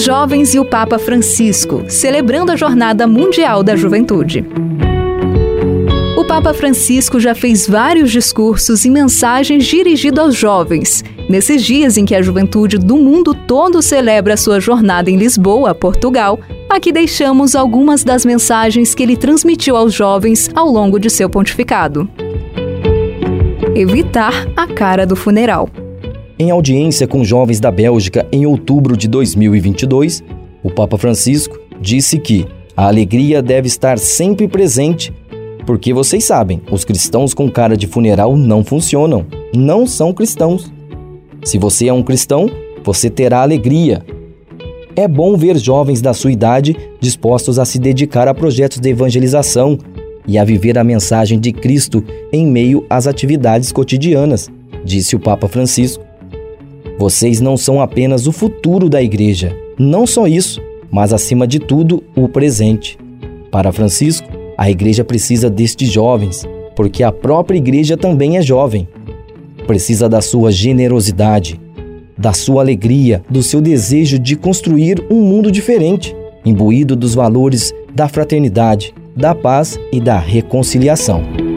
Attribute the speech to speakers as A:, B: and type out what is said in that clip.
A: Jovens e o Papa Francisco, celebrando a Jornada Mundial da Juventude. O Papa Francisco já fez vários discursos e mensagens dirigidos aos jovens. Nesses dias em que a juventude do mundo todo celebra sua jornada em Lisboa, Portugal, aqui deixamos algumas das mensagens que ele transmitiu aos jovens ao longo de seu pontificado. Evitar a cara do funeral.
B: Em audiência com jovens da Bélgica em outubro de 2022, o Papa Francisco disse que a alegria deve estar sempre presente, porque vocês sabem, os cristãos com cara de funeral não funcionam, não são cristãos. Se você é um cristão, você terá alegria. É bom ver jovens da sua idade dispostos a se dedicar a projetos de evangelização e a viver a mensagem de Cristo em meio às atividades cotidianas, disse o Papa Francisco. Vocês não são apenas o futuro da igreja, não só isso, mas acima de tudo, o presente. Para Francisco, a igreja precisa destes jovens, porque a própria igreja também é jovem. Precisa da sua generosidade, da sua alegria, do seu desejo de construir um mundo diferente, imbuído dos valores da fraternidade, da paz e da reconciliação.